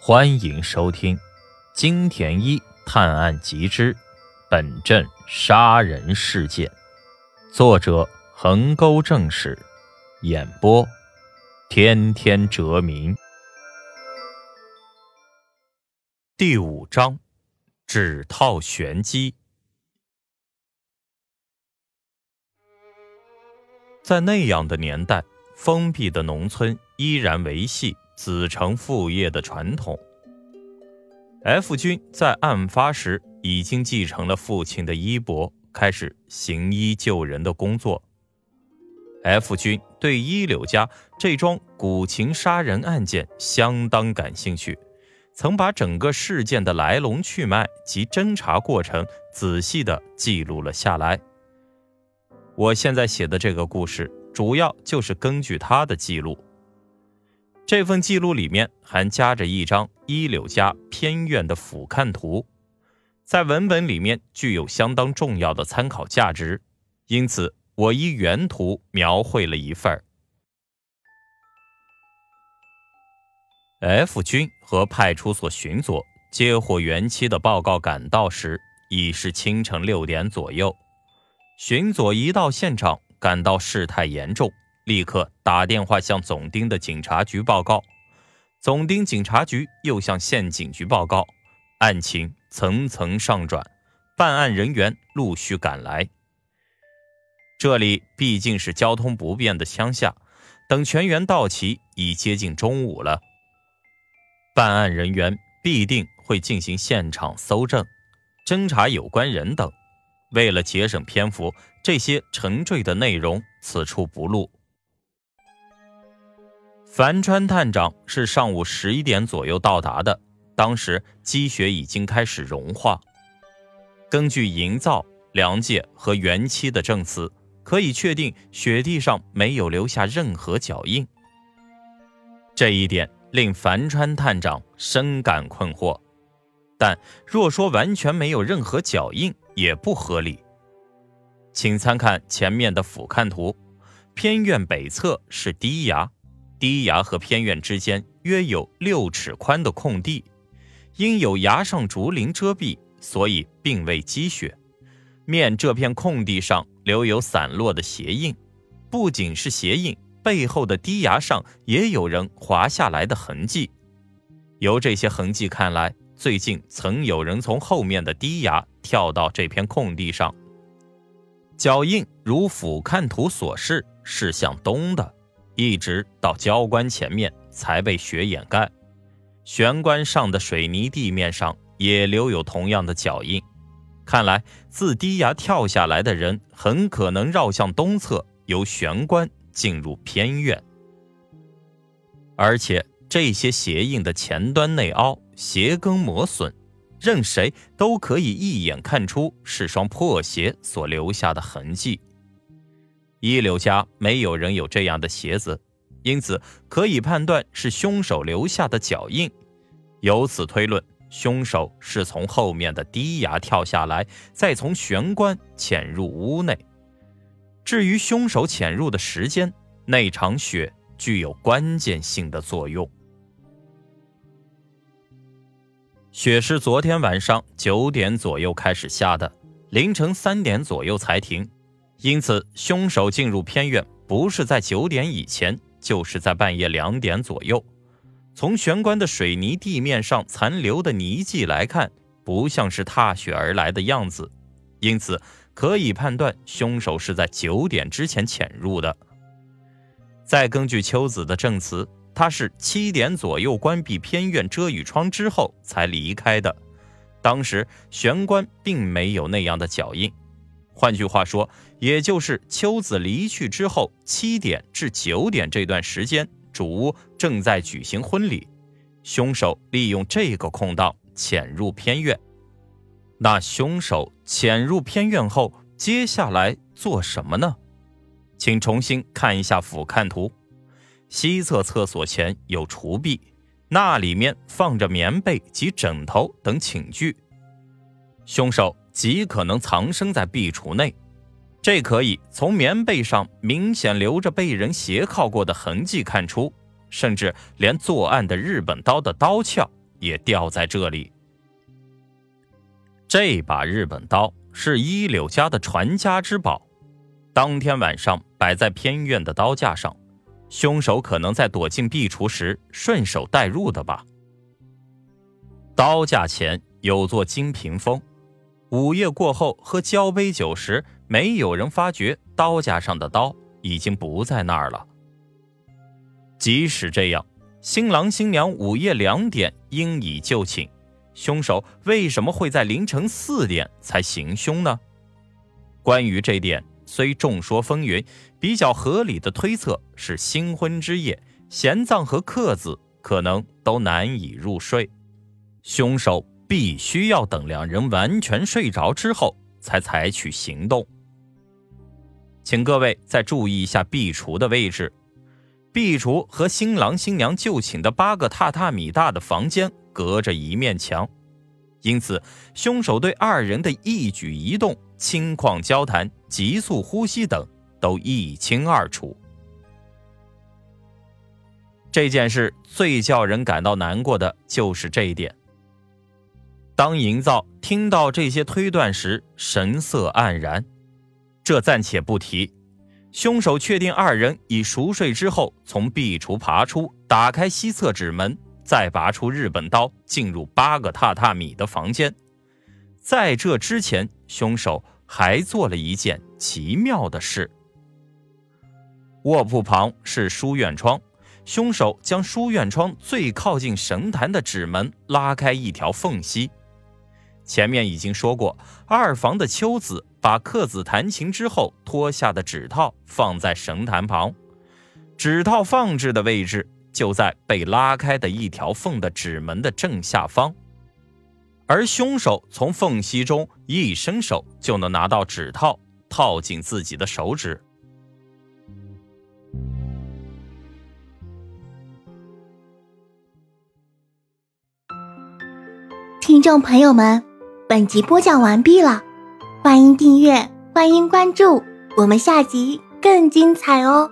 欢迎收听《金田一探案集之本镇杀人事件》，作者横沟正史，演播天天哲明。第五章：指套玄机。在那样的年代，封闭的农村依然维系。子承父业的传统。F 君在案发时已经继承了父亲的衣钵，开始行医救人的工作。F 君对一柳家这桩古琴杀人案件相当感兴趣，曾把整个事件的来龙去脉及侦查过程仔细的记录了下来。我现在写的这个故事，主要就是根据他的记录。这份记录里面还夹着一张一柳家偏院的俯瞰图，在文本里面具有相当重要的参考价值，因此我依原图描绘了一份 F 军和派出所巡佐接获原妻的报告赶到时，已是清晨六点左右。巡佐一到现场，感到事态严重。立刻打电话向总丁的警察局报告，总丁警察局又向县警局报告，案情层层上转，办案人员陆续赶来。这里毕竟是交通不便的乡下，等全员到齐，已接近中午了。办案人员必定会进行现场搜证，侦查有关人等。为了节省篇幅，这些沉坠的内容此处不录。樊川探长是上午十一点左右到达的，当时积雪已经开始融化。根据营造、梁界和原期的证词，可以确定雪地上没有留下任何脚印。这一点令樊川探长深感困惑。但若说完全没有任何脚印，也不合理。请参看前面的俯瞰图，偏院北侧是低崖。低崖和偏院之间约有六尺宽的空地，因有崖上竹林遮蔽，所以并未积雪。面这片空地上留有散落的鞋印，不仅是鞋印，背后的低崖上也有人滑下来的痕迹。由这些痕迹看来，最近曾有人从后面的低崖跳到这片空地上。脚印如俯瞰图所示，是向东的。一直到交关前面才被雪掩盖，玄关上的水泥地面上也留有同样的脚印。看来自低崖跳下来的人很可能绕向东侧，由玄关进入偏院。而且这些鞋印的前端内凹，鞋跟磨损，任谁都可以一眼看出是双破鞋所留下的痕迹。一柳家没有人有这样的鞋子，因此可以判断是凶手留下的脚印。由此推论，凶手是从后面的低崖跳下来，再从玄关潜入屋内。至于凶手潜入的时间，那场雪具有关键性的作用。雪是昨天晚上九点左右开始下的，凌晨三点左右才停。因此，凶手进入偏院不是在九点以前，就是在半夜两点左右。从玄关的水泥地面上残留的泥迹来看，不像是踏雪而来的样子，因此可以判断凶手是在九点之前潜入的。再根据秋子的证词，他是七点左右关闭偏院遮雨窗之后才离开的，当时玄关并没有那样的脚印。换句话说，也就是秋子离去之后七点至九点这段时间，主屋正在举行婚礼，凶手利用这个空档潜入偏院。那凶手潜入偏院后，接下来做什么呢？请重新看一下俯瞰图，西侧厕所前有厨壁，那里面放着棉被及枕头等寝具，凶手。极可能藏身在壁橱内，这可以从棉被上明显留着被人斜靠过的痕迹看出，甚至连作案的日本刀的刀鞘也掉在这里。这把日本刀是一柳家的传家之宝，当天晚上摆在偏院的刀架上，凶手可能在躲进壁橱时顺手带入的吧。刀架前有座金屏风，午夜过后喝交杯酒时，没有人发觉刀架上的刀已经不在那儿了。即使这样，新郎新娘午夜两点应已就寝，凶手为什么会在凌晨四点才行凶呢？关于这点，虽众说纷纭，比较合理的推测是新婚之夜，贤藏和克子可能都难以入睡，凶手必须要等两人完全睡着之后才采取行动。请各位再注意一下壁橱的位置。壁橱和新郎新娘就寝的八个榻榻米大的房间隔着一面墙，因此凶手对二人的一举一动、轻狂交谈、急速呼吸等都一清二楚。这件事最叫人感到难过的就是这一点。当营造听到这些推断时，神色黯然。这暂且不提。凶手确定二人已熟睡之后，从壁橱爬出，打开西侧纸门，再拔出日本刀，进入八个榻榻米的房间。在这之前，凶手还做了一件奇妙的事。卧铺旁是书院窗，凶手将书院窗最靠近神坛的纸门拉开一条缝隙。前面已经说过，二房的秋子把克子弹琴之后脱下的指套放在神坛旁，指套放置的位置就在被拉开的一条缝的指门的正下方，而凶手从缝隙中一伸手就能拿到指套，套进自己的手指。听众朋友们。本集播讲完毕了，欢迎订阅，欢迎关注，我们下集更精彩哦。